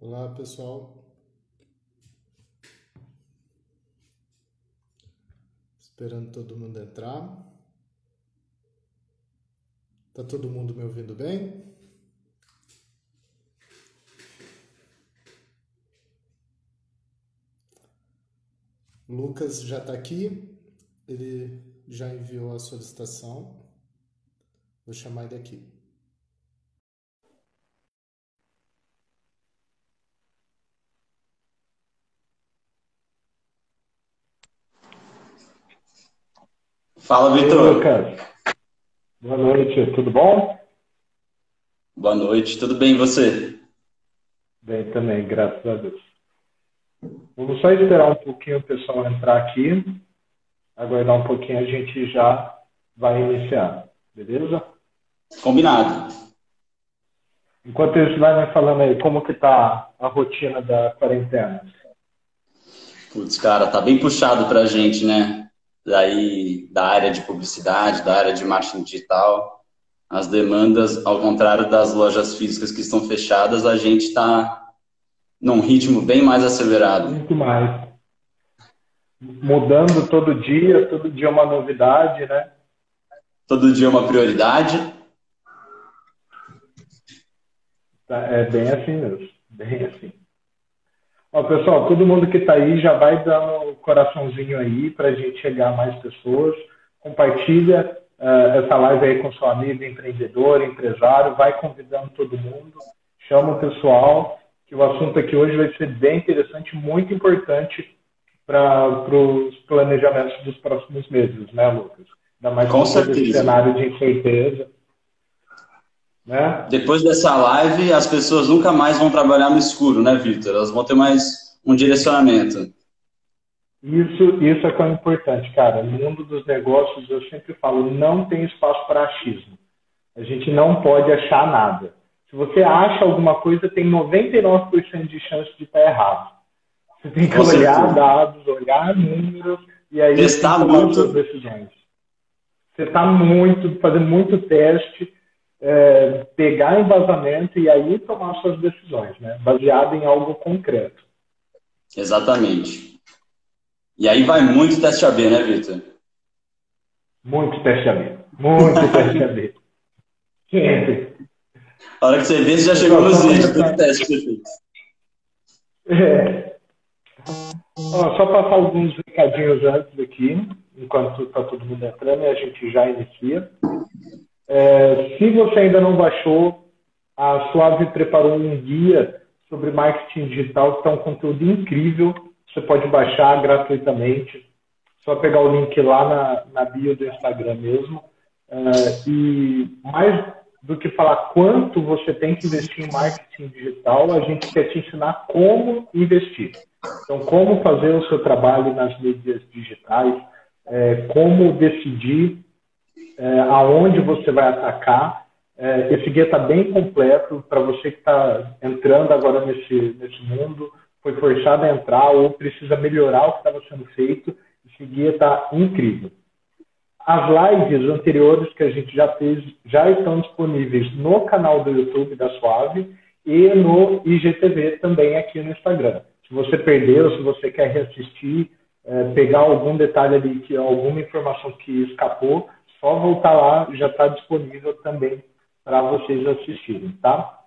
Olá, pessoal. Esperando todo mundo entrar. Tá todo mundo me ouvindo bem? Lucas já está aqui, ele já enviou a solicitação. Vou chamar ele aqui. Fala, Vitor. Lucas. Boa noite, tudo bom? Boa noite, tudo bem e você? Bem também, graças a Deus. Vamos só esperar um pouquinho o pessoal entrar aqui. Aguardar um pouquinho, a gente já vai iniciar, beleza? Combinado. Enquanto isso, vai falando aí como que tá a rotina da quarentena. Putz, cara, tá bem puxado pra gente, né? Daí da área de publicidade, da área de marketing digital, as demandas, ao contrário das lojas físicas que estão fechadas, a gente está num ritmo bem mais acelerado. Muito mais. Mudando todo dia, todo dia uma novidade, né? Todo dia uma prioridade. Tá, é bem assim mesmo, bem assim. Ó, pessoal, todo mundo que está aí já vai dando um coraçãozinho aí para a gente chegar a mais pessoas. Compartilha uh, essa live aí com seu amigo empreendedor, empresário, vai convidando todo mundo, chama o pessoal, que o assunto aqui hoje vai ser bem interessante, muito importante para os planejamentos dos próximos meses, né, Lucas? Ainda mais com certeza. cenário de incerteza. Né? Depois dessa live, as pessoas nunca mais vão trabalhar no escuro, né, Victor? Elas vão ter mais um direcionamento. Isso, isso é quão importante, cara. No mundo dos negócios, eu sempre falo, não tem espaço para achismo. A gente não pode achar nada. Se você acha alguma coisa, tem 99% de chance de estar errado. Você tem que Com olhar certeza. dados, olhar números e aí testar muito suas decisões. Você está muito fazendo muito teste é, pegar embasamento e aí tomar suas decisões, né? Baseado em algo concreto. Exatamente. E aí vai muito teste AB, né, Vitor? Muito teste AB. Muito teste AB. Sempre. A hora que você vê, você já chegou nos vídeos do teste que você fez. É. Ó, só passar alguns recadinhos antes aqui, enquanto está todo mundo entrando, e a gente já inicia. É, se você ainda não baixou, a Suave preparou um guia sobre marketing digital, que é um conteúdo incrível. Você pode baixar gratuitamente. Só pegar o link lá na, na bio do Instagram mesmo. É, e mais do que falar quanto você tem que investir em marketing digital, a gente quer te ensinar como investir. Então, como fazer o seu trabalho nas mídias digitais, é, como decidir é, aonde você vai atacar. É, esse guia está bem completo para você que está entrando agora nesse, nesse mundo, foi forçado a entrar ou precisa melhorar o que estava sendo feito. Esse guia está incrível. As lives anteriores que a gente já fez já estão disponíveis no canal do YouTube da Suave e no IGTV também aqui no Instagram. Se você perdeu, se você quer reassistir, é, pegar algum detalhe ali, que alguma informação que escapou, só voltar lá, já está disponível também para vocês assistirem, tá?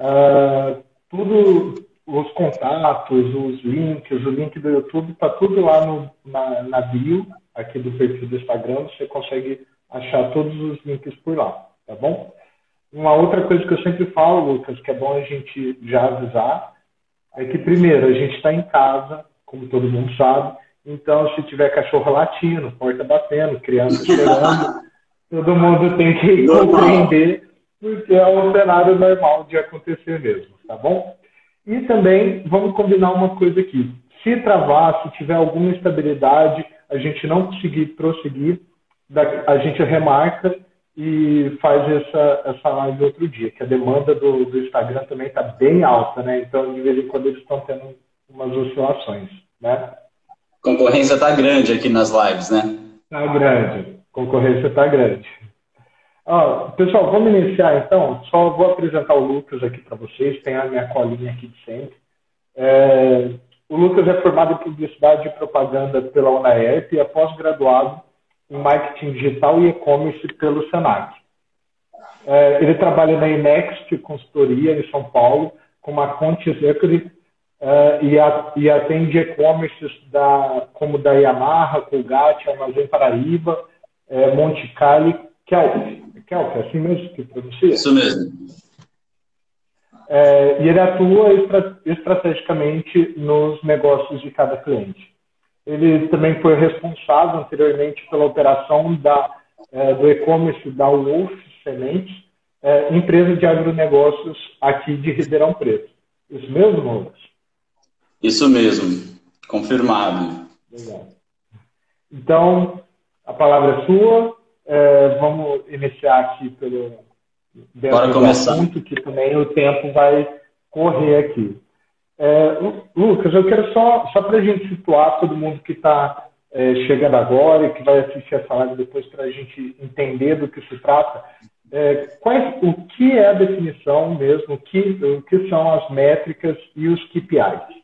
Uh, tudo, os contatos, os links, o link do YouTube, está tudo lá no, na, na bio, aqui do perfil do Instagram, você consegue achar todos os links por lá, tá bom? Uma outra coisa que eu sempre falo, Lucas, que é bom a gente já avisar, é que primeiro, a gente está em casa, como todo mundo sabe, então, se tiver cachorro latindo, porta batendo, criança chorando, todo mundo tem que compreender, porque é um cenário normal de acontecer mesmo, tá bom? E também, vamos combinar uma coisa aqui. Se travar, se tiver alguma instabilidade, a gente não conseguir prosseguir, a gente remarca e faz essa, essa live outro dia, que a demanda do, do Instagram também está bem alta, né? Então, de vez em quando eles estão tendo umas oscilações, né? Concorrência está grande aqui nas lives, né? Está grande. Concorrência está grande. Ah, pessoal, vamos iniciar então. Só vou apresentar o Lucas aqui para vocês. Tem a minha colinha aqui de sempre. É, o Lucas é formado em Publicidade e Propaganda pela UNAERP e é pós-graduado em Marketing Digital e E-Commerce pelo Senac. É, ele trabalha na Inext Consultoria em São Paulo, como a Conte é, e, a, e, atende e-commerces da, como da Yamaha, Colgate, Armazém Paraíba, é, Monte Cali, Kelp. Kelp, é assim mesmo que pronuncia? Isso mesmo. É, e ele atua estrategicamente nos negócios de cada cliente. Ele também foi responsável anteriormente pela operação da, é, do e-commerce da Wolf Sementes, é, empresa de agronegócios aqui de Ribeirão Preto. Isso mesmo, Lucas? Isso mesmo, confirmado. Legal. Então, a palavra é sua. É, vamos iniciar aqui pelo Bora começar. assunto, que também o tempo vai correr aqui. É, Lucas, eu quero só, só para a gente situar todo mundo que está é, chegando agora e que vai assistir essa live depois para a gente entender do que se trata. É, quais, o que é a definição mesmo, o que, o que são as métricas e os KPIs?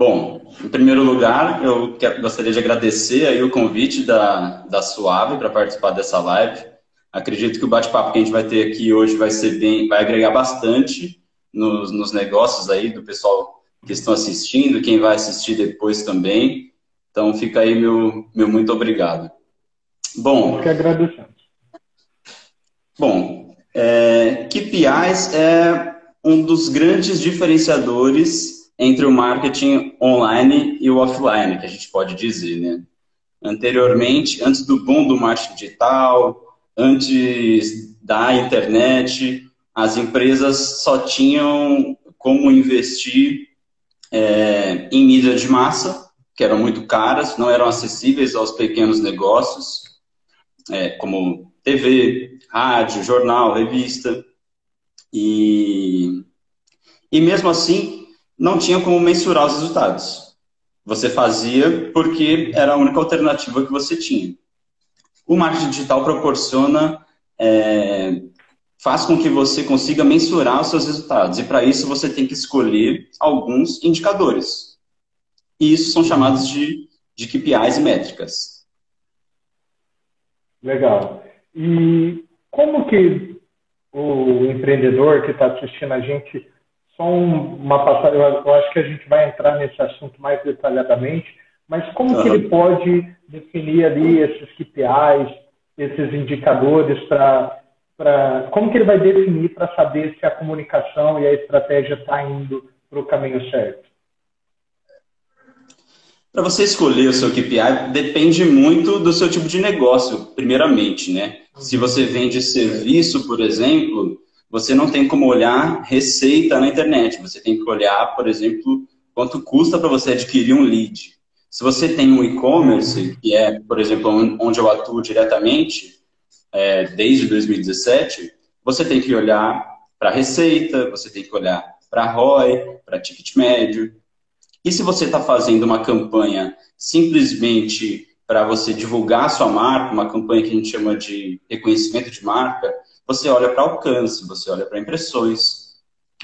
Bom, em primeiro lugar, eu gostaria de agradecer aí o convite da, da Suave para participar dessa live. Acredito que o bate-papo que a gente vai ter aqui hoje vai ser bem, vai agregar bastante nos, nos negócios aí do pessoal que estão assistindo, quem vai assistir depois também. Então fica aí meu, meu muito obrigado. Bom. Que agradecemos. Bom, é, KPIs é um dos grandes diferenciadores entre o marketing online e o offline, que a gente pode dizer, né? Anteriormente, antes do boom do marketing digital, antes da internet, as empresas só tinham como investir é, em mídia de massa, que eram muito caras, não eram acessíveis aos pequenos negócios, é, como TV, rádio, jornal, revista. E, e mesmo assim, não tinha como mensurar os resultados. Você fazia porque era a única alternativa que você tinha. O marketing digital proporciona, é, faz com que você consiga mensurar os seus resultados. E para isso você tem que escolher alguns indicadores. E isso são chamados de, de KPIs e métricas. Legal. E como que o empreendedor que está assistindo a gente só uma passagem, eu acho que a gente vai entrar nesse assunto mais detalhadamente, mas como uhum. que ele pode definir ali esses KPIs, esses indicadores para para como que ele vai definir para saber se a comunicação e a estratégia está indo para o caminho certo? Para você escolher o seu KPI, depende muito do seu tipo de negócio, primeiramente, né? Se você vende serviço, por exemplo, você não tem como olhar receita na internet. Você tem que olhar, por exemplo, quanto custa para você adquirir um lead. Se você tem um e-commerce, que é, por exemplo, onde eu atuo diretamente, é, desde 2017, você tem que olhar para receita, você tem que olhar para ROI, para ticket médio. E se você está fazendo uma campanha simplesmente para você divulgar a sua marca, uma campanha que a gente chama de reconhecimento de marca, você olha para alcance, você olha para impressões.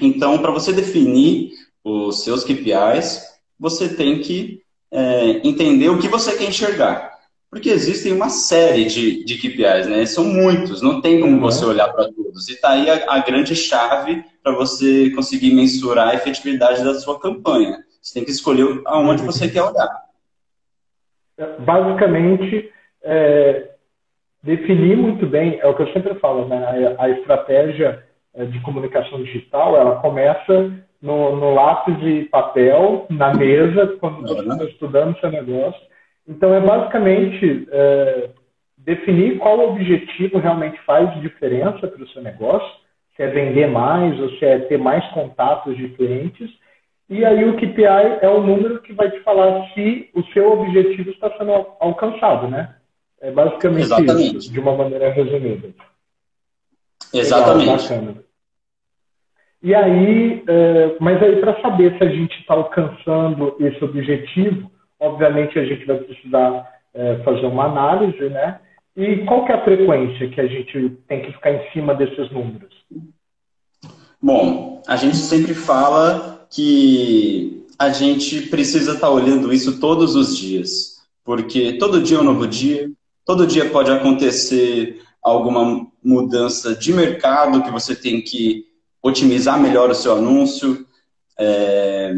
Então, para você definir os seus KPIs, você tem que é, entender o que você quer enxergar. Porque existem uma série de, de KPIs, né? São muitos, não tem como uhum. você olhar para todos. E está aí a, a, grande chave para você conseguir mensurar a efetividade da sua campanha. Você tem que escolher aonde você quer olhar. Basicamente, é, definir muito bem, é o que eu sempre falo, né? A, a estratégia é, de comunicação digital, ela começa no, no, lápis e papel, na mesa, quando você está estudando seu negócio. Então, é basicamente é, definir qual objetivo realmente faz diferença para o seu negócio, se é vender mais ou se é ter mais contatos de clientes. E aí o KPI é o número que vai te falar se o seu objetivo está sendo alcançado, né? É basicamente Exatamente. isso, de uma maneira resumida. Exatamente. Legal, e aí, é, mas aí para saber se a gente está alcançando esse objetivo, obviamente a gente vai precisar é, fazer uma análise, né? E qual que é a frequência que a gente tem que ficar em cima desses números? Bom, a gente sempre fala que a gente precisa estar tá olhando isso todos os dias, porque todo dia é um novo dia, todo dia pode acontecer alguma mudança de mercado que você tem que otimizar melhor o seu anúncio. É...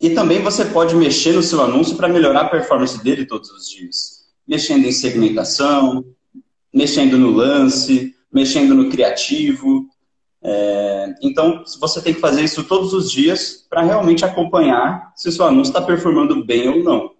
E também você pode mexer no seu anúncio para melhorar a performance dele todos os dias. Mexendo em segmentação, mexendo no lance, mexendo no criativo. É... Então, você tem que fazer isso todos os dias para realmente acompanhar se o seu anúncio está performando bem ou não.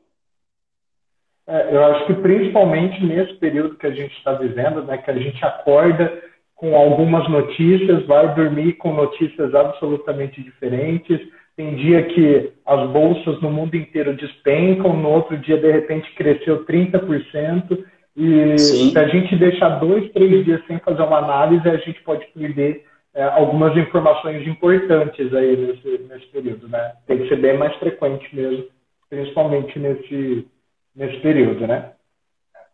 É, eu acho que principalmente nesse período que a gente está vivendo, né, que a gente acorda com algumas notícias, vai dormir com notícias absolutamente diferentes. Tem dia que as bolsas no mundo inteiro despencam, no outro dia, de repente, cresceu 30%. E Sim. se a gente deixar dois, três dias sem fazer uma análise, a gente pode perder é, algumas informações importantes aí nesse, nesse período. Né? Tem que ser bem mais frequente mesmo, principalmente nesse, nesse período, né?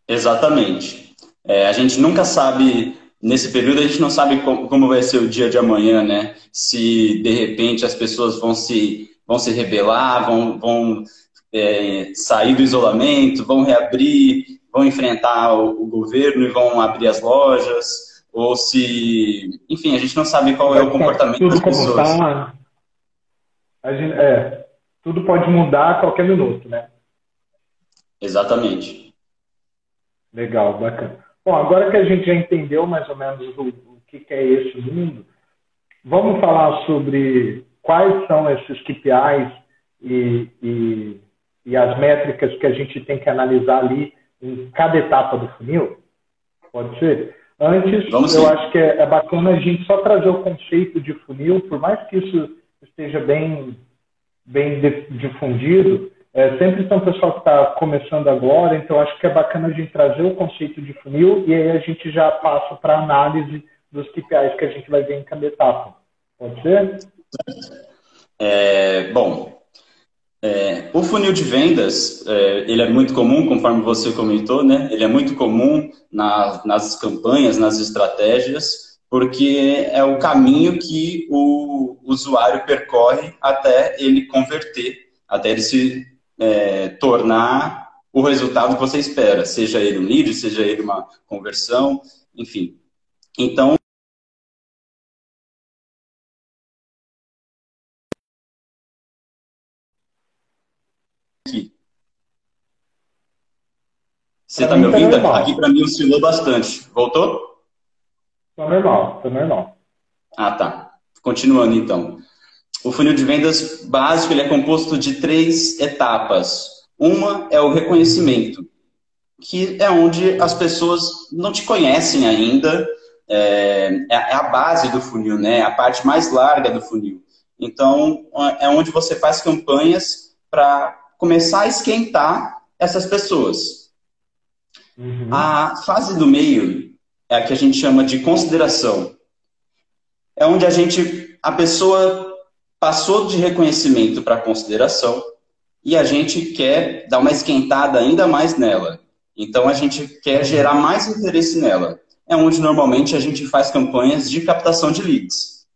Exatamente. É, a gente nunca sabe nesse período a gente não sabe como, como, vai ser o dia de amanhã, né? Se de repente as pessoas vão se, vão se rebelar, vão, vão é, sair do isolamento, vão reabrir, vão enfrentar o, o, governo e vão abrir as lojas, ou se. Enfim, a gente não sabe qual é o comportamento tudo das pessoas. Tá, gente, é, tudo pode mudar a qualquer minuto, né? Exatamente. Legal, bacana. Bom, agora que a gente já entendeu mais ou menos o, o que, que é esse mundo, vamos falar sobre quais são esses KPIs e, e, e, as métricas que a gente tem que analisar ali em cada etapa do funil? Pode ser? Antes, Vamos eu sim. acho que é, é, bacana a gente só trazer o conceito de funil, por mais que isso esteja bem, bem difundido, é, sempre um pessoal que está começando agora, então acho que é bacana a gente trazer o conceito de funil e aí a gente já passa para a análise dos KPIs que a gente vai ver em cada etapa. Pode ser? É, bom, é, o funil de vendas, é, ele é muito comum, conforme você comentou, né? Ele é muito comum na, nas campanhas, nas estratégias, porque é o caminho que o usuário percorre até ele converter, até ele se é, tornar o resultado que você espera, seja ele um lead, seja ele uma conversão, enfim. Então, aqui. Você está me ouvindo? Tá aqui para mim oscilou bastante. Voltou? Está normal, está normal. Ah, tá. Continuando então. O funil de vendas básico ele é composto de três etapas. Uma é o reconhecimento, que é onde as pessoas não te conhecem ainda, é, é, é a base do funil, né? É a parte mais larga do funil. Então, é onde você faz campanhas para começar a esquentar essas pessoas. Uhum. A fase do meio é a que a gente chama de consideração. É onde a gente, a pessoa passou de reconhecimento para consideração e a gente quer dar uma esquentada ainda mais nela. Então a gente quer gerar mais interesse nela. É onde normalmente a gente faz campanhas de captação de leads.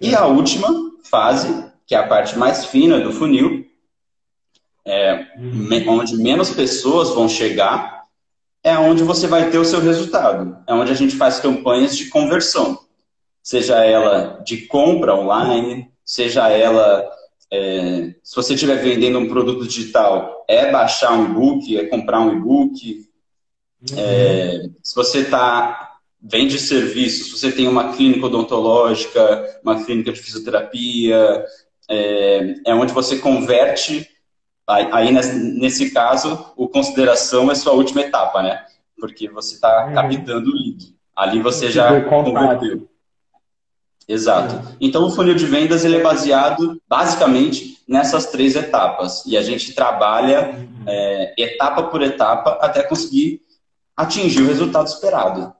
E a última fase, que é a parte mais fina do funil, é, onde menos pessoas vão chegar, é onde você vai ter o seu resultado. É onde a gente faz campanhas de conversão seja ela de compra online, seja ela, é, se você estiver vendendo um produto digital, é baixar um e-book, é comprar um e-book. Uhum. É, se você está vende serviço, se você tem uma clínica odontológica, uma clínica de fisioterapia, é, é onde você converte, aí nesse, caso, o consideração é sua última etapa, né? Porque você está uhum. captando o lead. Ali você já converteu. Exato. Então, o funil de vendas ele é baseado basicamente nessas três etapas. E a gente trabalha é, etapa por etapa até conseguir atingir o resultado esperado.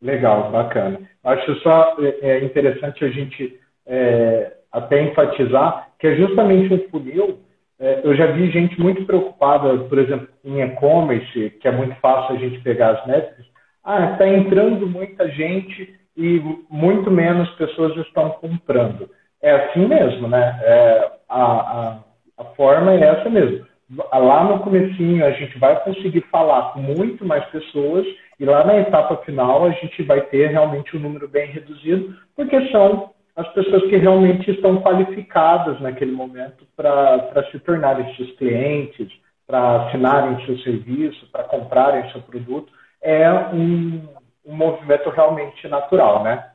Legal, bacana. Acho só é, é interessante a gente é, até enfatizar que é justamente um funil é, eu já vi gente muito preocupada, por exemplo, em e-commerce, que é muito fácil a gente pegar as métricas. Ah, está entrando muita gente e muito menos pessoas estão comprando. É assim mesmo, né? É, a, a, a forma é essa mesmo. Lá no comecinho a gente vai conseguir falar com muito mais pessoas e lá na etapa final a gente vai ter realmente um número bem reduzido, porque são as pessoas que realmente estão qualificadas naquele momento para se tornarem seus clientes, para assinarem seu serviço, para comprarem seu produto. É um, um movimento realmente natural, né?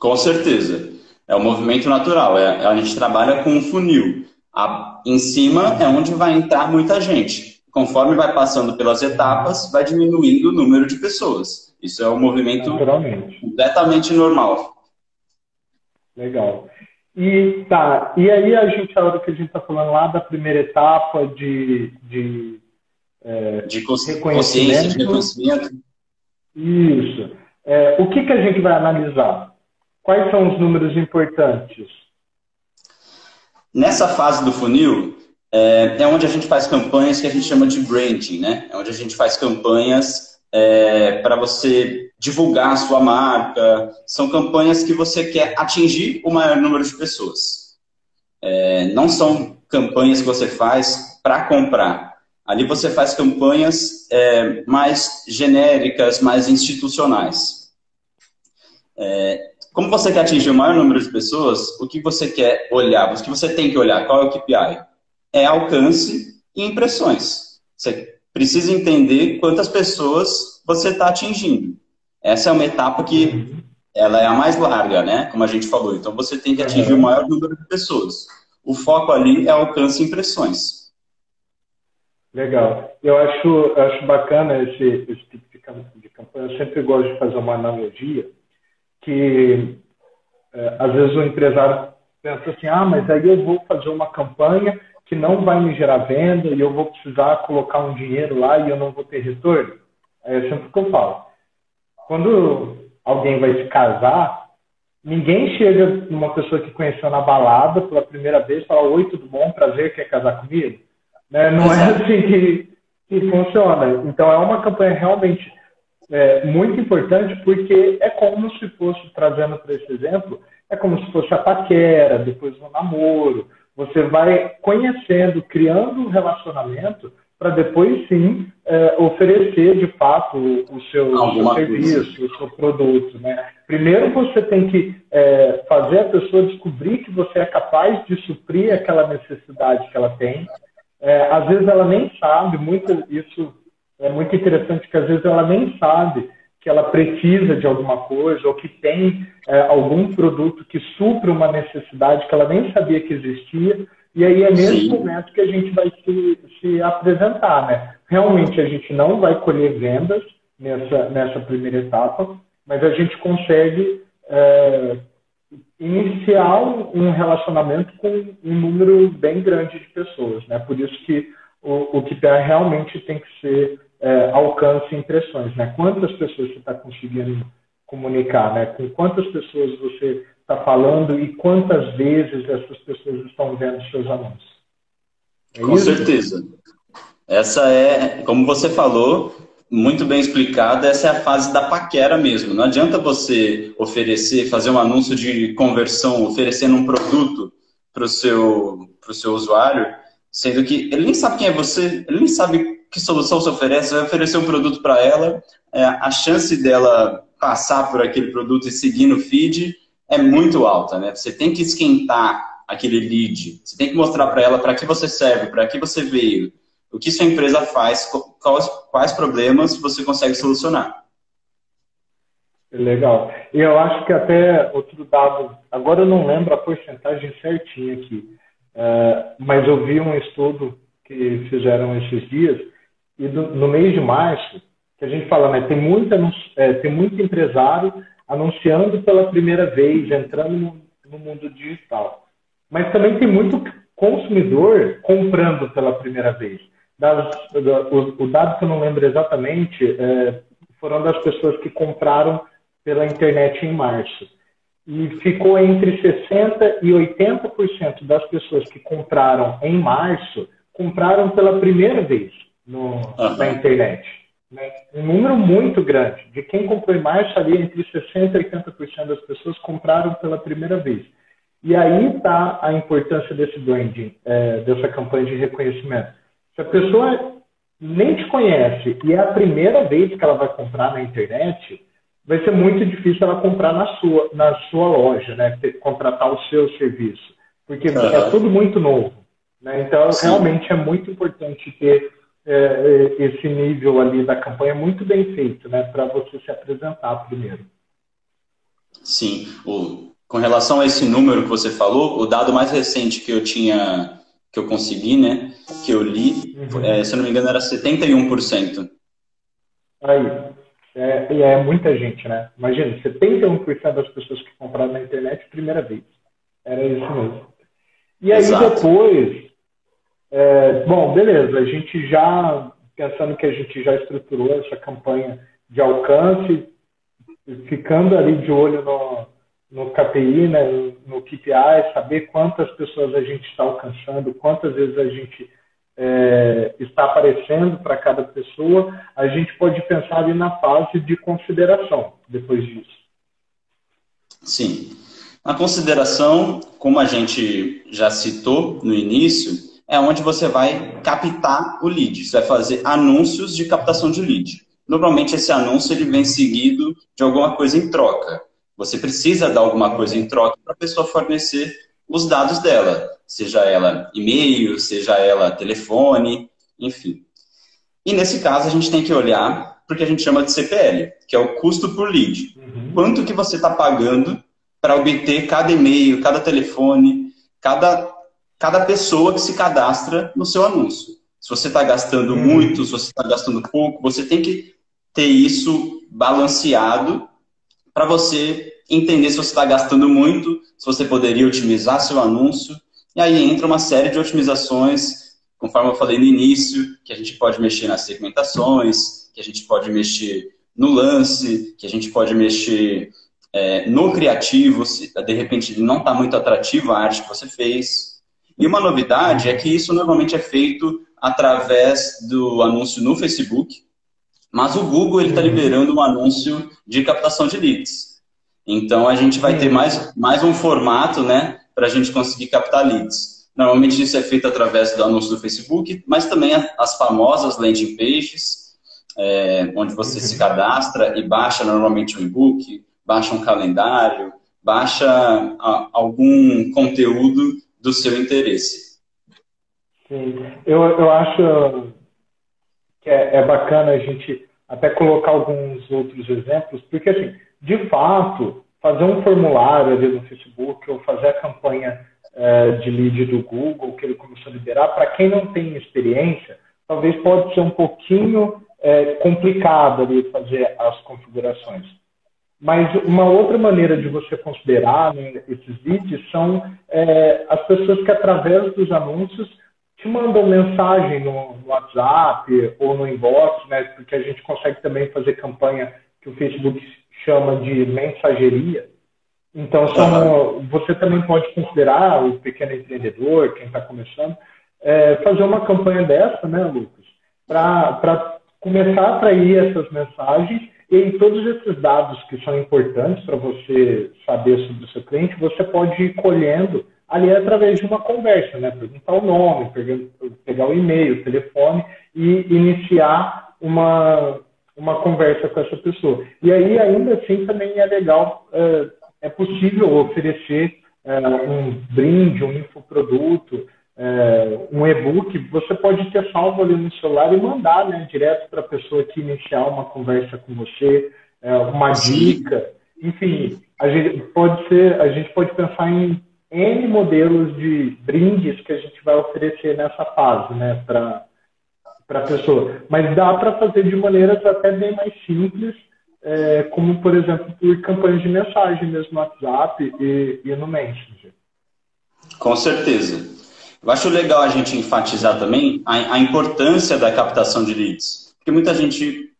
Com certeza. É um movimento natural. É, a gente trabalha com um funil. A, em cima é onde vai entrar muita gente. Conforme vai passando pelas etapas, vai diminuindo o número de pessoas. Isso é um movimento completamente normal. Legal. E tá, e aí a gente, a hora que a gente está falando lá da primeira etapa de, de, é, de reconhecimento. de reconhecimento. Isso. É, o que, que a gente vai analisar? Quais são os números importantes? Nessa fase do funil, é, é onde a gente faz campanhas que a gente chama de branding, né? É onde a gente faz campanhas é, para você divulgar a sua marca. São campanhas que você quer atingir o maior número de pessoas. É, não são campanhas que você faz para comprar. Ali você faz campanhas é, mais genéricas, mais institucionais. É, como você quer atingir o maior número de pessoas, o que você quer olhar, o que você tem que olhar, qual é o KPI? É alcance e impressões. Você precisa entender quantas pessoas você está atingindo. Essa é uma etapa que ela é a mais larga, né? Como a gente falou. Então você tem que atingir o maior número de pessoas. O foco ali é alcance e impressões. Legal. Eu acho, acho bacana esse, esse tipo de campanha. Eu sempre gosto de fazer uma analogia que é, às vezes o empresário pensa assim, ah, mas aí eu vou fazer uma campanha que não vai me gerar venda e eu vou precisar colocar um dinheiro lá e eu não vou ter retorno. É sempre o que eu falo. Quando alguém vai se casar, ninguém chega numa pessoa que conheceu na balada pela primeira vez e fala, oi, tudo bom, prazer, quer casar comigo? Né? Não é assim que, que funciona. Então é uma campanha realmente é, muito importante porque é como se fosse, trazendo para esse exemplo, é como se fosse a paquera, depois o namoro, você vai conhecendo, criando um relacionamento para depois sim é, oferecer de fato o seu, seu serviço, o seu produto. Né? Primeiro você tem que é, fazer a pessoa descobrir que você é capaz de suprir aquela necessidade que ela tem. É, às vezes ela nem sabe, muito, isso é muito interessante que às vezes ela nem sabe que ela precisa de alguma coisa ou que tem é, algum produto que supra uma necessidade que ela nem sabia que existia. E aí é nesse Sim. momento que a gente vai se, se apresentar, né? Realmente a gente não vai colher vendas nessa, nessa primeira etapa, mas a gente consegue é, iniciar um relacionamento com um número bem grande de pessoas, né? Por isso que o, o realmente tem que ser é, alcance e impressões, né? Quantas pessoas você está conseguindo comunicar, né? Com quantas pessoas você está falando e quantas vezes essas pessoas estão vendo seus anúncios. É Com isso? certeza. Essa é, como você falou, muito bem explicada, essa é a fase da paquera mesmo. Não adianta você oferecer, fazer um anúncio de conversão, oferecendo um produto para o seu, pro seu usuário, sendo que ele nem sabe quem é você, ele nem sabe que solução você oferece, vai oferecer um produto para ela, é, a chance dela passar por aquele produto e seguir no feed é muito alta, né? Você tem que esquentar aquele lead, você tem que mostrar para ela para que você serve, para que você veio, o que sua empresa faz, quais, quais problemas você consegue solucionar. Legal. E eu acho que até outro dado, agora eu não lembro a porcentagem certinha aqui, uh, mas eu vi um estudo que fizeram esses dias e do, no mês de março, que a gente fala, né, tem, muito, é, tem muito empresário anunciando pela primeira vez, entrando no, no mundo digital. Mas também tem muito consumidor comprando pela primeira vez. Das, o, o, dado que eu não lembro exatamente é, foram das pessoas que compraram pela internet em março. e ficou entre 60% e 80% das pessoas que compraram em março compraram pela primeira vez no, uhum. na internet. Né? Um número muito grande. De quem comprou em março, ali entre 60% e 80% das pessoas compraram pela primeira vez. E aí está a importância desse branding, é, dessa campanha de reconhecimento. Se a pessoa nem te conhece e é a primeira vez que ela vai comprar na internet, vai ser muito difícil ela comprar na sua, na sua loja, né? contratar o seu serviço, porque uhum. é tudo muito novo. Né? Então, Sim. realmente é muito importante ter é, é, esse nível ali da campanha muito bem feito, né? para você se apresentar primeiro. Sim, o, com relação a esse número que você falou, o dado mais recente que eu tinha, que eu consegui, né, que eu li, uhum. é, se eu não me engano, era 71%. Aí, é, e é muita gente, né? Imagina, 71% das pessoas que compraram na internet primeira vez. Era isso mesmo. E aí Exato. depois, é, bom, beleza, a gente já, pensando que a gente já estruturou essa campanha de alcance, ficando ali de olho no, no KPI, né, no KPI, saber quantas pessoas a gente está alcançando, quantas vezes a gente é, está aparecendo para cada pessoa, a gente pode pensar ali na fase de consideração depois disso. Sim. A consideração, como a gente já citou no início, é onde você vai captar o lead. Você vai fazer anúncios de captação de lead. Normalmente esse anúncio ele vem seguido de alguma coisa em troca. Você precisa dar alguma coisa em troca para a pessoa fornecer os dados dela, seja ela e-mail, seja ela telefone, enfim. E nesse caso a gente tem que olhar porque a gente chama de CPL, que é o custo por lead. Uhum. Quanto que você está pagando para obter cada e-mail, cada telefone, cada, cada pessoa que se cadastra no seu anúncio. Se você está gastando uhum. muito, se você está gastando pouco, você tem que ter isso balanceado para você entender se você está gastando muito, se você poderia otimizar seu anúncio. E aí entra uma série de otimizações, conforme eu falei no início, que a gente pode mexer nas segmentações, que a gente pode mexer no lance, que a gente pode mexer é, no criativo, se de repente não está muito atrativo a arte que você fez. E uma novidade é que isso normalmente é feito através do anúncio no Facebook, mas o Google está liberando um anúncio de captação de leads. Então a gente vai ter mais, mais um formato, né, para a gente conseguir captar leads. Normalmente isso é feito através do anúncio do Facebook, mas também as famosas landing pages, é, onde você se cadastra e baixa normalmente um e-book, baixa um calendário, baixa a, algum conteúdo do seu interesse. Sim, eu, eu acho que é, é bacana a gente até colocar alguns outros exemplos, porque assim, de fato, fazer um formulário ali no Facebook ou fazer a campanha é, de lead do Google que ele começou a liberar, para quem não tem experiência, talvez pode ser um pouquinho é, complicado ali fazer as configurações. Mas uma outra maneira de você considerar né, esses leads são é, as pessoas que, através dos anúncios, te mandam mensagem no, no, WhatsApp ou no inbox, né, porque a gente consegue também fazer campanha que o Facebook chama de mensageria. Então, são, você também pode considerar o pequeno empreendedor, quem está começando, é, fazer uma campanha dessa, né, Lucas? Para começar a atrair essas mensagens e todos esses dados que são importantes para você saber sobre o seu cliente, você pode ir colhendo ali através de uma conversa, né? Perguntar o nome, pegar o e-mail, o telefone e iniciar uma, uma conversa com essa pessoa. E aí, ainda assim, também é legal, é, é possível oferecer é, um brinde, um infoproduto, é, um e-book, você pode ter salvo ali no celular e mandar né, direto para a pessoa que iniciar uma conversa com você, uma dica, enfim, a gente pode ser, a gente pode pensar em N modelos de brindes que a gente vai oferecer nessa fase, né, para para a pessoa. Mas dá para fazer de maneiras até bem mais simples, é, como, por exemplo, por campanhas de mensagem mesmo no WhatsApp e, e no Messenger. Com certeza. Eu acho legal a gente enfatizar também a, a importância da captação de leads. Porque muita gente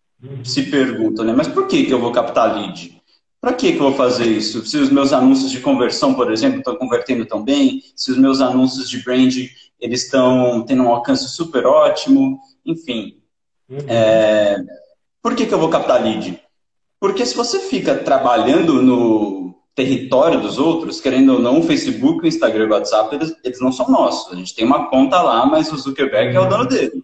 se pergunta, né? Mas por que, que eu vou captar lead? para que, que eu vou fazer isso? Se os meus anúncios de conversão, por exemplo, estão convertendo tão bem, se os meus anúncios de branding eles estão tendo um alcance super ótimo, enfim. Uhum. É, por que, que eu vou captar lead? Porque se você fica trabalhando no território dos outros, querendo ou não, o Facebook, o Instagram e o WhatsApp, eles, eles não são nossos. A gente tem uma conta lá, mas o Zuckerberg é o dono dele.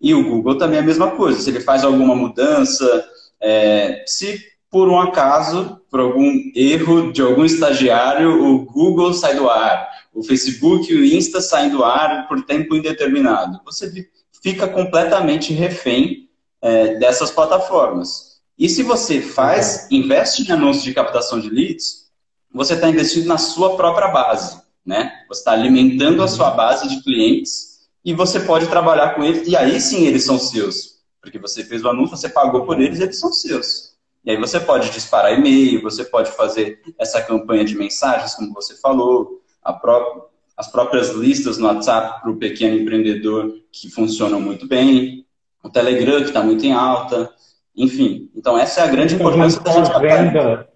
E o Google também é a mesma coisa. Se ele faz alguma mudança, é, se por um acaso, por algum erro de algum estagiário, o Google sai do ar, o Facebook e o Insta saem do ar por tempo indeterminado. Você fica completamente refém é, dessas plataformas. E se você faz, investe em anúncios de captação de leads, você está investindo na sua própria base, né? Você está alimentando a sua base de clientes e você pode trabalhar com eles, e aí sim eles são seus. Porque você fez o anúncio, você pagou por eles, eles são seus. E aí você pode disparar e-mail, você pode fazer essa campanha de mensagens, como você falou, pró as próprias listas no WhatsApp para o pequeno empreendedor que funcionam muito bem, o Telegram que está muito em alta, enfim. Então essa é a grande importância da gente venda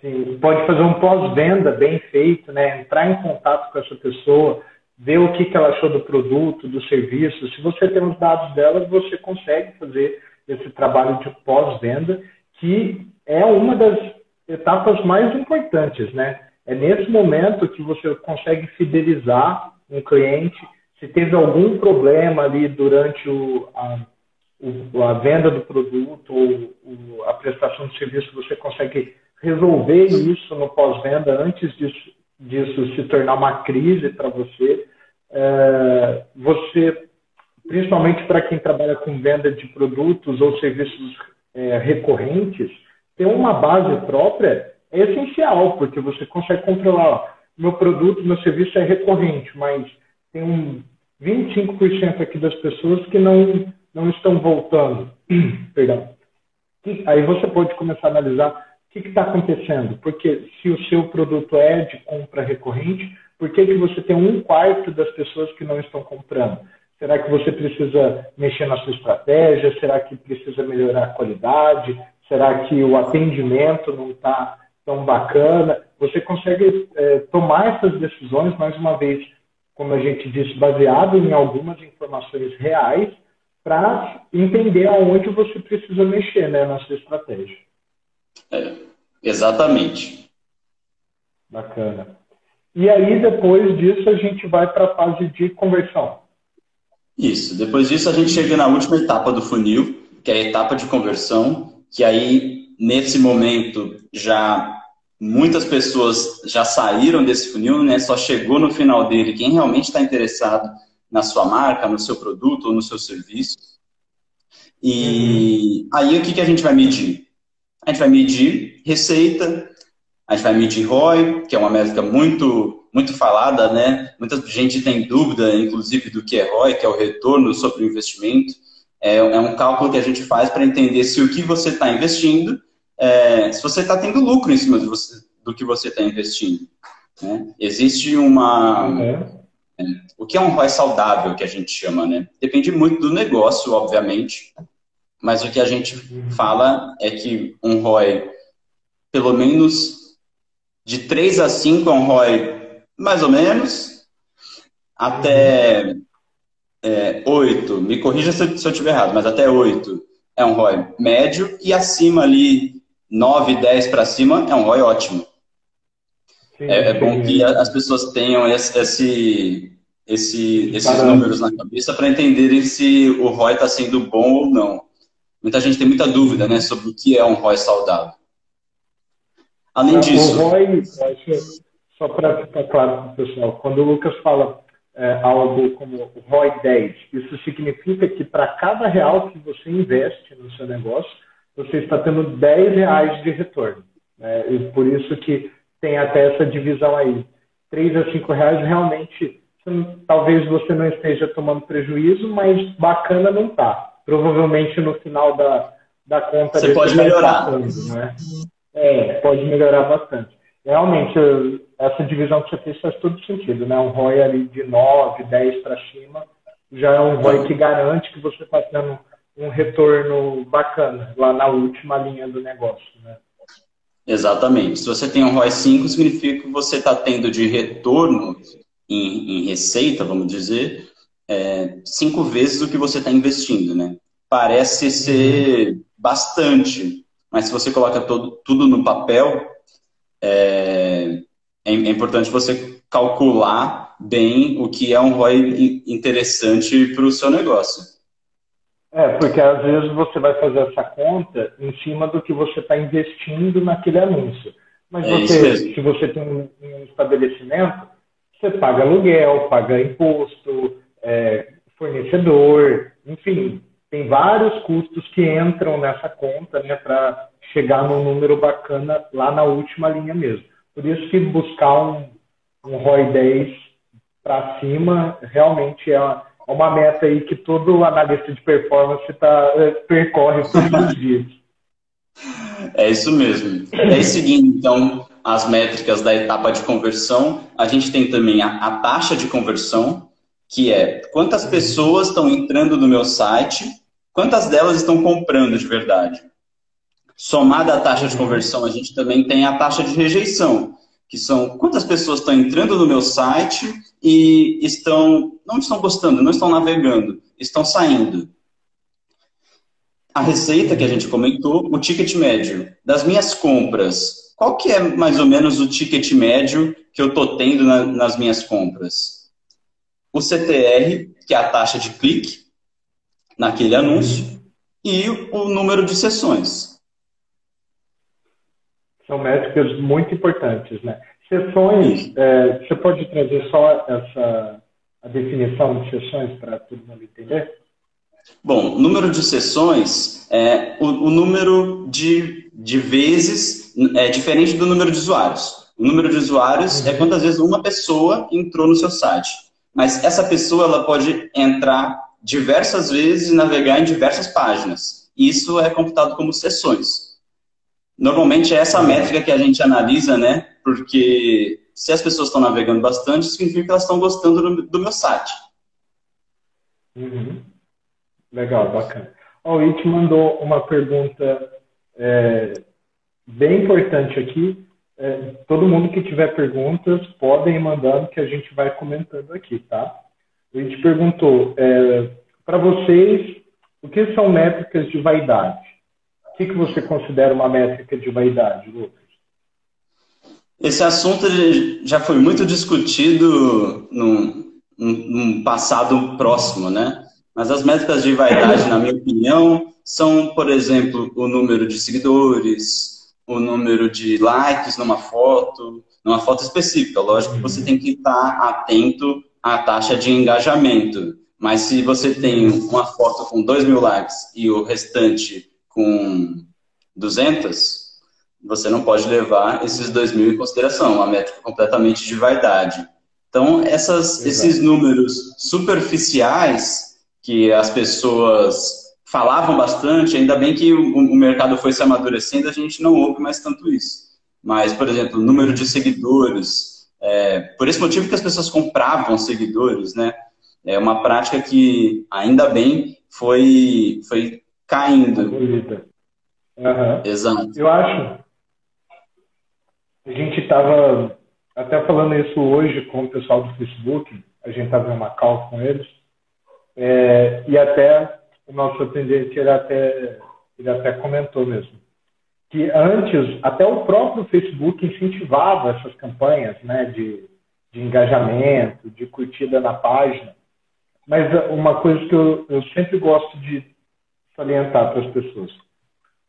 Sim, pode fazer um pós-venda bem feito, né? Entrar em contato com essa pessoa, ver o que, que ela achou do produto, do serviço. Se você tem os dados dela, você consegue fazer esse trabalho de pós-venda, que é uma das etapas mais importantes, né? É nesse momento que você consegue fidelizar um cliente. Se teve algum problema ali durante o, a, o, a venda do produto ou a prestação de serviço, você consegue resolver isso no pós-venda antes disso, disso, se tornar uma crise para você. É, você principalmente para quem trabalha com venda de produtos ou serviços é, recorrentes, ter uma base própria é essencial, porque você consegue controlar, ó, meu produto, meu serviço é recorrente, mas tem um 25% aqui das pessoas que não, não estão voltando. Perdão. E aí você pode começar a analisar o que está acontecendo. Porque se o seu produto é de compra recorrente, por que, que você tem um quarto das pessoas que não estão comprando? Será que você precisa mexer na sua estratégia? Será que precisa melhorar a qualidade? Será que o atendimento não está tão bacana? Você consegue é, tomar essas decisões, mais uma vez, como a gente disse, baseado em algumas informações reais, para entender aonde você precisa mexer né, na sua estratégia. É, exatamente. Bacana. E aí, depois disso, a gente vai para a fase de conversão. Isso. Depois disso, a gente chega na última etapa do funil, que é a etapa de conversão, que aí, nesse momento, já muitas pessoas já saíram desse funil, né? Só chegou no final dele quem realmente está interessado na sua marca, no seu produto ou no seu serviço. E uhum. aí, o que, que a gente vai medir? A gente vai medir receita, a gente vai medir ROI, que é uma métrica muito muito falada, né? Muita gente tem dúvida, inclusive, do que é ROI, que é o retorno sobre o investimento. É, é um cálculo que a gente faz para entender se o que você está investindo, é, se você está tendo lucro em cima você, do que você está investindo. Né? Existe uma. Uhum. É, o que é um ROI saudável, que a gente chama, né? Depende muito do negócio, obviamente, mas o que a gente uhum. fala é que um ROI, pelo menos de 3 a 5 é um ROI mais ou menos, até é, 8, me corrija se eu, estiver errado, mas até 8 é um ROI médio, e acima ali, 9, 10 para cima, é um ROI ótimo. Sim, é, é, bom que as pessoas tenham esse, esse, esse esses números na cabeça para entenderem se o ROI está sendo bom ou não. Muita gente tem muita dúvida né, sobre o que é um ROI saudável. Além disso. O ROI, só para ficar claro para o pessoal, quando o Lucas fala é, algo como ROI 10, isso significa que para cada real que você investe no seu negócio, você está tendo 10 reais de retorno. Né? E por isso que tem até essa divisão aí. 3 a 5 reais realmente, talvez você não esteja tomando prejuízo, mas bacana não está. Provavelmente no final da, da conta... Você pode melhorar. Passando, né? É, pode melhorar bastante realmente, essa divisão que você fez faz todo sentido, né? Um ROI ali de 9, 10 para cima já é um ROI que garante que você está tendo um retorno bacana lá na última linha do negócio, né? Exatamente. Se você tem um ROI 5, significa que você está tendo de retorno em, em, receita, vamos dizer, é, cinco vezes o que você está investindo, né? Parece ser bastante, mas se você coloca todo, tudo no papel, é, é, é importante você calcular bem o que é um ROI interessante para o seu negócio. É, porque às vezes você vai fazer essa conta em cima do que você está investindo naquele anúncio. Mas é você, se você tem um, um, estabelecimento, você paga aluguel, paga imposto, é, fornecedor, enfim, tem vários custos que entram nessa conta né, para chegar num número bacana lá na última linha mesmo. Por isso que buscar um, um ROI 10 para cima realmente é uma meta aí que todo analista de performance tá, é, percorre todos os dias. É isso mesmo. É seguindo, então, as métricas da etapa de conversão, a gente tem também a, a taxa de conversão, que é quantas pessoas estão entrando no meu site, quantas delas estão comprando de verdade. Somada à taxa de conversão, a gente também tem a taxa de rejeição, que são quantas pessoas estão entrando no meu site e estão não estão gostando, não estão navegando, estão saindo. A receita que a gente comentou, o ticket médio das minhas compras. Qual que é mais ou menos o ticket médio que eu estou tendo na, nas minhas compras? O CTR, que é a taxa de clique naquele anúncio, e o número de sessões. São métricas muito importantes, né? Sessões, é, você pode trazer só essa a definição de sessões para todo mundo entender? Bom, número de sessões é o, o número de, de vezes é diferente do número de usuários. O número de usuários é uhum. é quantas vezes uma pessoa entrou no seu site. Mas essa pessoa ela pode entrar diversas vezes e navegar em diversas páginas. Isso é computado como sessões. Normalmente é essa métrica que a gente analisa, né? Porque se as pessoas estão navegando bastante, significa que elas estão gostando do, do meu site. Uhum. Legal, bacana. O It mandou uma pergunta é, bem importante aqui. É, todo mundo que tiver perguntas podem mandando que a gente vai comentando aqui, tá? O It perguntou, é, para vocês, o que são métricas de vaidade? O que, que você considera uma métrica de vaidade, Lucas? Esse assunto já foi muito discutido num, num passado próximo, né? Mas as métricas de vaidade, na minha opinião, são, por exemplo, o número de seguidores, o número de likes numa foto, numa foto específica. Lógico que você tem que estar atento à taxa de engajamento. Mas se você tem uma foto com 2 mil likes e o restante com 200, você não pode levar esses 2 mil em consideração, uma métrica completamente de vaidade. Então, essas, esses números superficiais que as pessoas falavam bastante, ainda bem que o, o, mercado foi se amadurecendo, a gente não ouve mais tanto isso. Mas, por exemplo, o número de seguidores, é, por esse motivo que as pessoas compravam seguidores, né? É uma prática que, ainda bem, foi, foi caindo. Uhum. Exato. Eu acho. A gente estava até falando isso hoje com o pessoal do Facebook. A gente estava em uma call com eles. É, e até o nosso atendente ele até, ele até comentou mesmo que antes até o próprio Facebook incentivava essas campanhas né, de, de engajamento, de curtida na página. Mas uma coisa que eu, eu sempre gosto de salientar para as pessoas.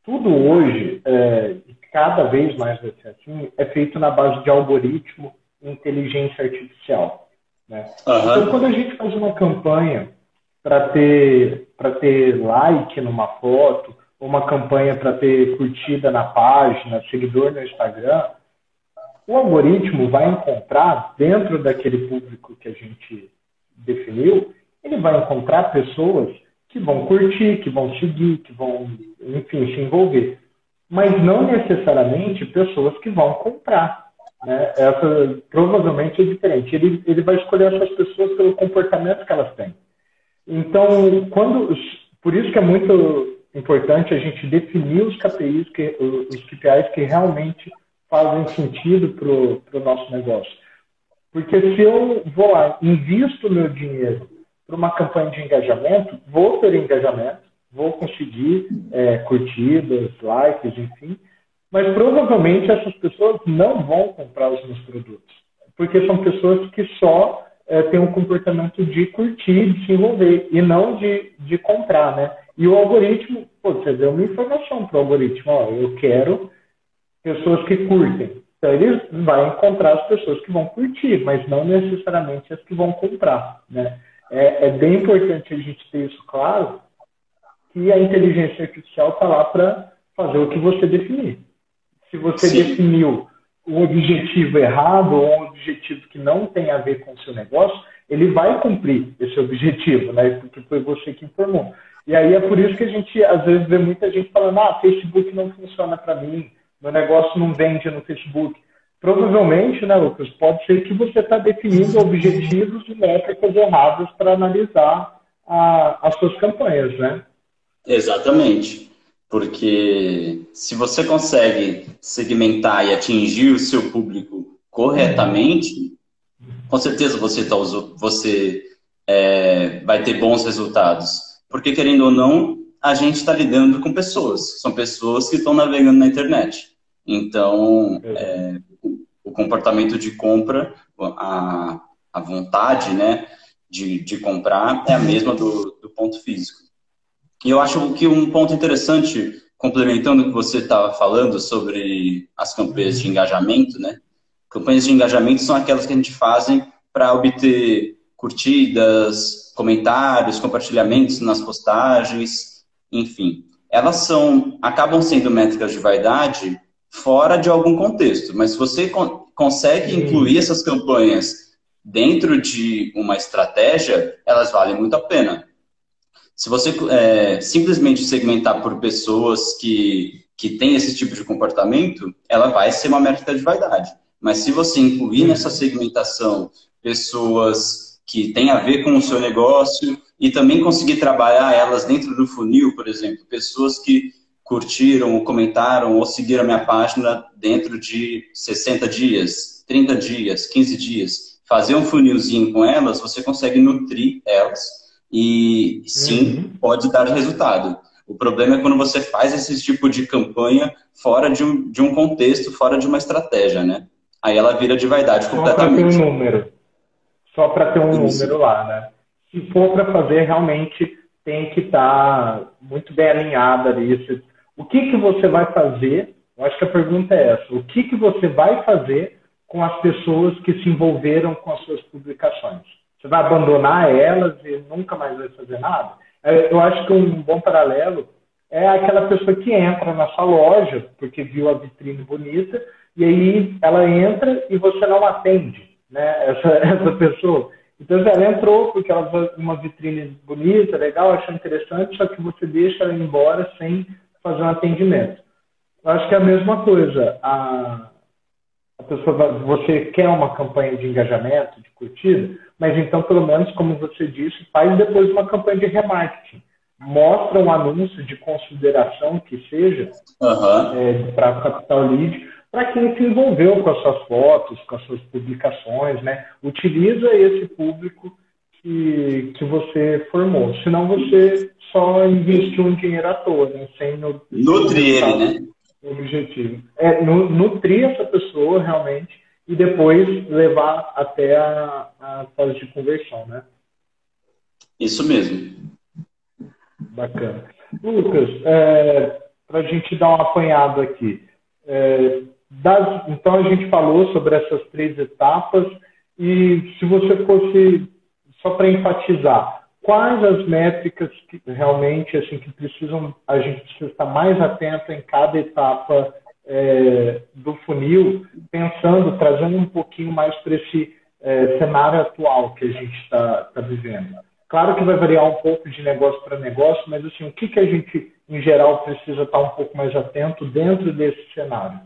Tudo hoje, é, cada vez mais vai ser assim, é feito na base de algoritmo e inteligência artificial. Né? Uhum. Então, quando a gente faz uma campanha para ter, ter like numa foto, ou uma campanha para ter curtida na página, seguidor no Instagram, o algoritmo vai encontrar, dentro daquele público que a gente definiu, ele vai encontrar pessoas que vão curtir, que vão seguir, que vão, enfim, se envolver. Mas não necessariamente pessoas que vão comprar. Né? Essa provavelmente é diferente. Ele, ele vai escolher essas pessoas pelo comportamento que elas têm. Então, quando Por isso que é muito importante a gente definir os KPIs, que, os KPIs que realmente fazem sentido para o nosso negócio. Porque se eu vou lá, invisto meu dinheiro para uma campanha de engajamento, vou ter engajamento, vou conseguir é, curtidas, likes, enfim, mas provavelmente essas pessoas não vão comprar os meus produtos, porque são pessoas que só é, têm um comportamento de curtir, de se envolver, e não de, de comprar, né? E o algoritmo, pô, você deu uma informação para o algoritmo, ó, eu quero pessoas que curtem. Então ele vai encontrar as pessoas que vão curtir, mas não necessariamente as que vão comprar, né? É, é bem importante a gente ter isso claro, que a inteligência artificial está lá para fazer o que você definir. Se você Sim. definiu um objetivo errado ou um objetivo que não tem a ver com o seu negócio, ele vai cumprir esse objetivo, né? Porque foi você que informou. E aí é por isso que a gente, às vezes, vê muita gente falando, ah, Facebook não funciona para mim, meu negócio não vende no Facebook. Provavelmente, né, Lucas, pode ser que você está definindo objetivos e métricas erradas para analisar a, as suas campanhas, né? Exatamente. Porque se você consegue segmentar e atingir o seu público corretamente, com certeza você, tá, você é, vai ter bons resultados. Porque, querendo ou não, a gente está lidando com pessoas. São pessoas que estão navegando na internet. Então, é, o comportamento de compra, a, a vontade né, de, de comprar é a mesma do, do ponto físico. E eu acho que um ponto interessante, complementando o que você estava falando sobre as campanhas de engajamento, né? Campanhas de engajamento são aquelas que a gente fazem para obter curtidas, comentários, compartilhamentos nas postagens, enfim. Elas são, acabam sendo métricas de vaidade fora de algum contexto, mas se você con consegue incluir essas campanhas dentro de uma estratégia, elas valem muito a pena. Se você é, simplesmente segmentar por pessoas que, que têm esse tipo de comportamento, ela vai ser uma métrica de vaidade. Mas se você incluir nessa segmentação pessoas que têm a ver com o seu negócio e também conseguir trabalhar elas dentro do funil, por exemplo, pessoas que curtiram, ou comentaram ou seguiram a minha página dentro de 60 dias, 30 dias, 15 dias, fazer um funilzinho com elas, você consegue nutrir elas e sim, uhum. pode dar resultado. O problema é quando você faz esse tipo de campanha fora de um, de um contexto, fora de uma estratégia, né? Aí ela vira de vaidade completamente. Só para ter um número. Só para ter um Isso. número lá, né? Se for para fazer, realmente tem que estar tá muito bem alinhada ali. O que, que você vai fazer? Eu acho que a pergunta é essa. O que, que você vai fazer com as pessoas que se envolveram com as suas publicações? Você vai abandonar elas e nunca mais vai fazer nada? É, eu acho que um bom paralelo é aquela pessoa que entra na sua loja porque viu a vitrine bonita e aí ela entra e você não atende, né? Essa, essa pessoa. Então ela entrou porque ela viu uma vitrine bonita, legal, achou interessante, só que você deixa ela embora sem fazer um atendimento. Eu acho que é a mesma coisa. A, a pessoa, você quer uma campanha de engajamento, de curtida, mas então, pelo menos, como você disse, faz depois uma campanha de remarketing. Mostra um anúncio de consideração que seja uhum. é, para capital lead, para quem se envolveu com as suas fotos, com as suas publicações, né? Utiliza esse público que, que você formou. Senão você só investiu um dinheiro à toa, né? Sem no, Nutrir ele, né? Objetivo. É, nutrir essa pessoa realmente e depois levar até a, a fase de conversão, né? Isso mesmo. Bacana. Lucas, é, para a gente dar um apanhado aqui, é, das, então a gente falou sobre essas três etapas e se você fosse só para enfatizar, quais as métricas que realmente assim que precisam a gente precisa estar mais atento em cada etapa é, do funil, pensando, trazendo um pouquinho mais para esse é, cenário atual que a gente está tá vivendo. Claro que vai variar um pouco de negócio para negócio, mas assim, o que, que a gente, em geral, precisa estar um pouco mais atento dentro desse cenário?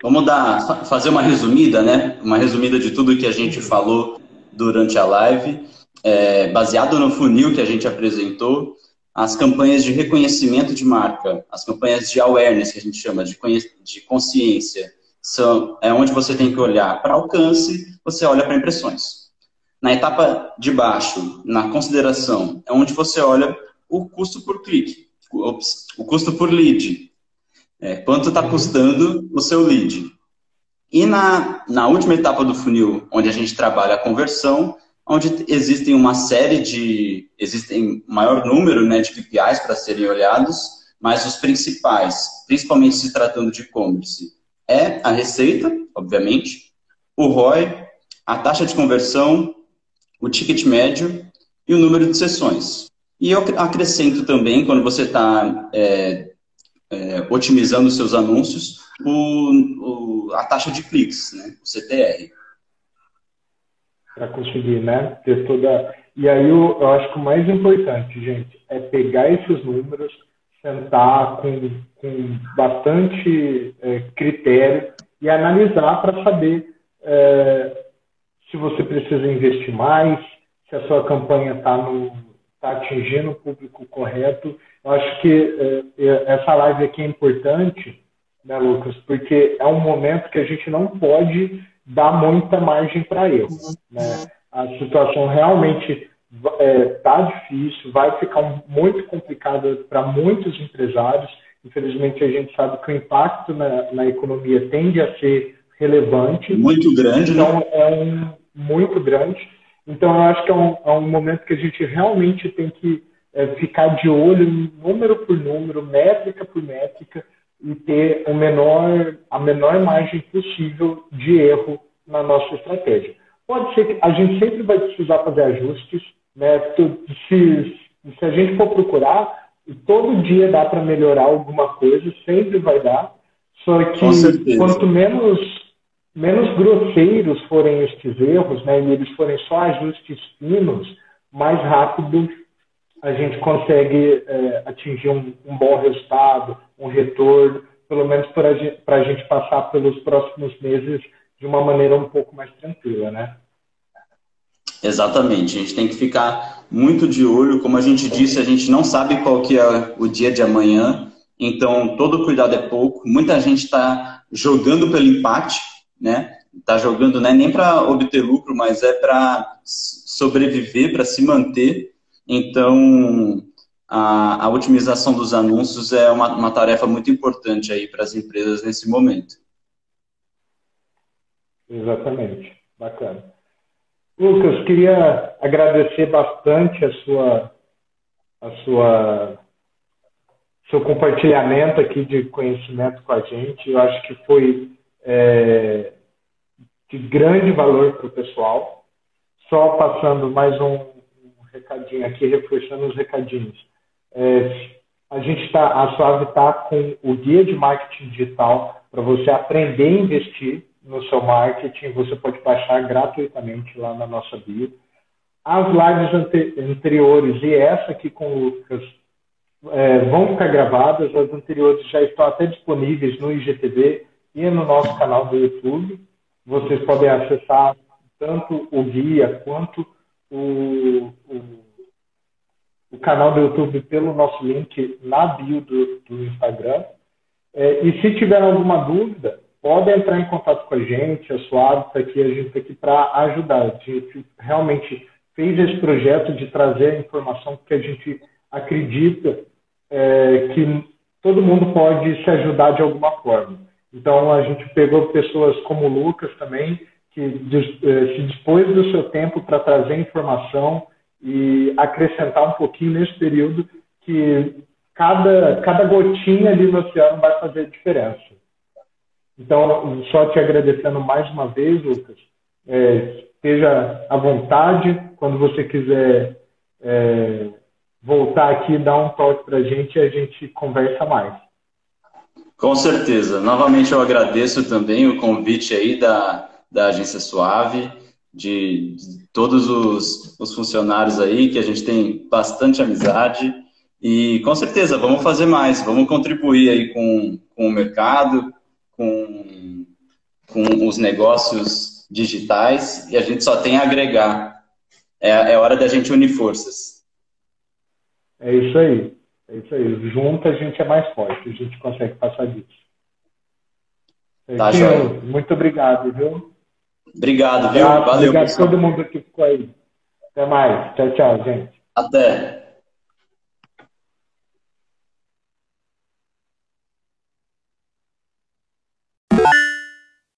Vamos dar, fazer uma resumida, né? Uma resumida de tudo que a gente falou durante a live, é, baseado no funil que a gente apresentou. as campanhas de reconhecimento de marca, as campanhas de awareness, que a gente chama, de, de consciência, são, é onde você tem que olhar para alcance, você olha para impressões. Na etapa de baixo, na consideração, é onde você olha o custo por clique, o custo por lead. É, quanto está custando o seu lead. E na, na última etapa do funil, onde a gente trabalha a conversão, onde existem uma série de, existem maior número né, de KPIs para serem olhados, mas os principais, principalmente se tratando de e-commerce, é a receita, obviamente, o ROI, a taxa de conversão, o ticket médio e o número de sessões. E eu acrescento também, quando você está é, é, otimizando os seus anúncios, o, o, a taxa de cliques, né, o CTR para conseguir, né? Ter toda. E aí eu, eu, acho que o mais importante, gente, é pegar esses números, sentar com, com bastante é, critério e analisar para saber é, se você precisa investir mais, se a sua campanha está tá atingindo o público correto. Eu acho que é, essa live aqui é importante, né, Lucas? Porque é um momento que a gente não pode dá muita margem para erro. Né? A situação realmente está é, tá difícil, vai ficar muito complicada para muitos empresários. Infelizmente, a gente sabe que o impacto na, na economia tende a ser relevante. Muito grande, né? então, né? é um muito grande. Então, eu acho que é um, é um momento que a gente realmente tem que é, ficar de olho número por número, métrica por métrica, e ter o menor, a menor margem possível de erro na nossa estratégia. Pode ser que a gente sempre vai precisar fazer ajustes, né? Se, se a gente for procurar, todo dia dá para melhorar alguma coisa, sempre vai dar. Só que quanto menos, menos grosseiros forem estes erros, né, e eles forem só ajustes finos, mais rápido a gente consegue é, atingir um, um, bom resultado, um retorno, pelo menos para a gente passar pelos próximos meses de uma maneira um pouco mais tranquila, né? Exatamente, a gente tem que ficar muito de olho, como a gente disse, a gente não sabe qual que é o dia de amanhã, então todo cuidado é pouco. Muita gente está jogando pelo empate, né? Está jogando não é nem para obter lucro, mas é para sobreviver, para se manter. Então, a, a, otimização dos anúncios é uma, uma tarefa muito importante aí para as empresas nesse momento. Exatamente, bacana. Lucas, queria agradecer bastante a sua, a sua, seu compartilhamento aqui de conhecimento com a gente. Eu acho que foi é, de grande valor para o pessoal. Só passando mais um, recadinho aqui, reforçando os recadinhos. É, a gente está, a Suave está com o guia de marketing digital para você aprender a investir no seu marketing. Você pode baixar gratuitamente lá na nossa bio. As lives ante anteriores e essa aqui com o Lucas é, vão ficar gravadas. As anteriores já estão até disponíveis no IGTV e no nosso canal do YouTube. Vocês podem acessar tanto o guia quanto o, o, o, canal do YouTube pelo nosso link na bio do, do Instagram. É, e se tiver alguma dúvida, pode entrar em contato com a gente, a Suave está aqui, a gente está aqui para ajudar. A gente realmente fez esse projeto de trazer a informação porque a gente acredita é, que todo mundo pode se ajudar de alguma forma. Então, a gente pegou pessoas como o Lucas também, que eh, se dispôs do seu tempo para trazer informação e acrescentar um pouquinho nesse período que cada, cada gotinha ali no oceano vai fazer diferença. Então, só te agradecendo mais uma vez, Lucas. É, esteja à vontade. Quando você quiser é, voltar aqui, dar um toque para a gente e a gente conversa mais. Com certeza. Novamente eu agradeço também o convite aí da, da Agência Suave, de, de todos os, os, funcionários aí, que a gente tem bastante amizade. E com certeza, vamos fazer mais, vamos contribuir aí com, com o mercado, com, com os negócios digitais, e a gente só tem a agregar. É, é hora da gente unir forças. É isso aí. É isso aí. Junto a gente é mais forte, a gente consegue passar disso. Tá, muito obrigado, viu? Obrigado, viu? Valeu. Obrigado a todo mundo que ficou aí. Até mais. Tchau, tchau, gente. Até.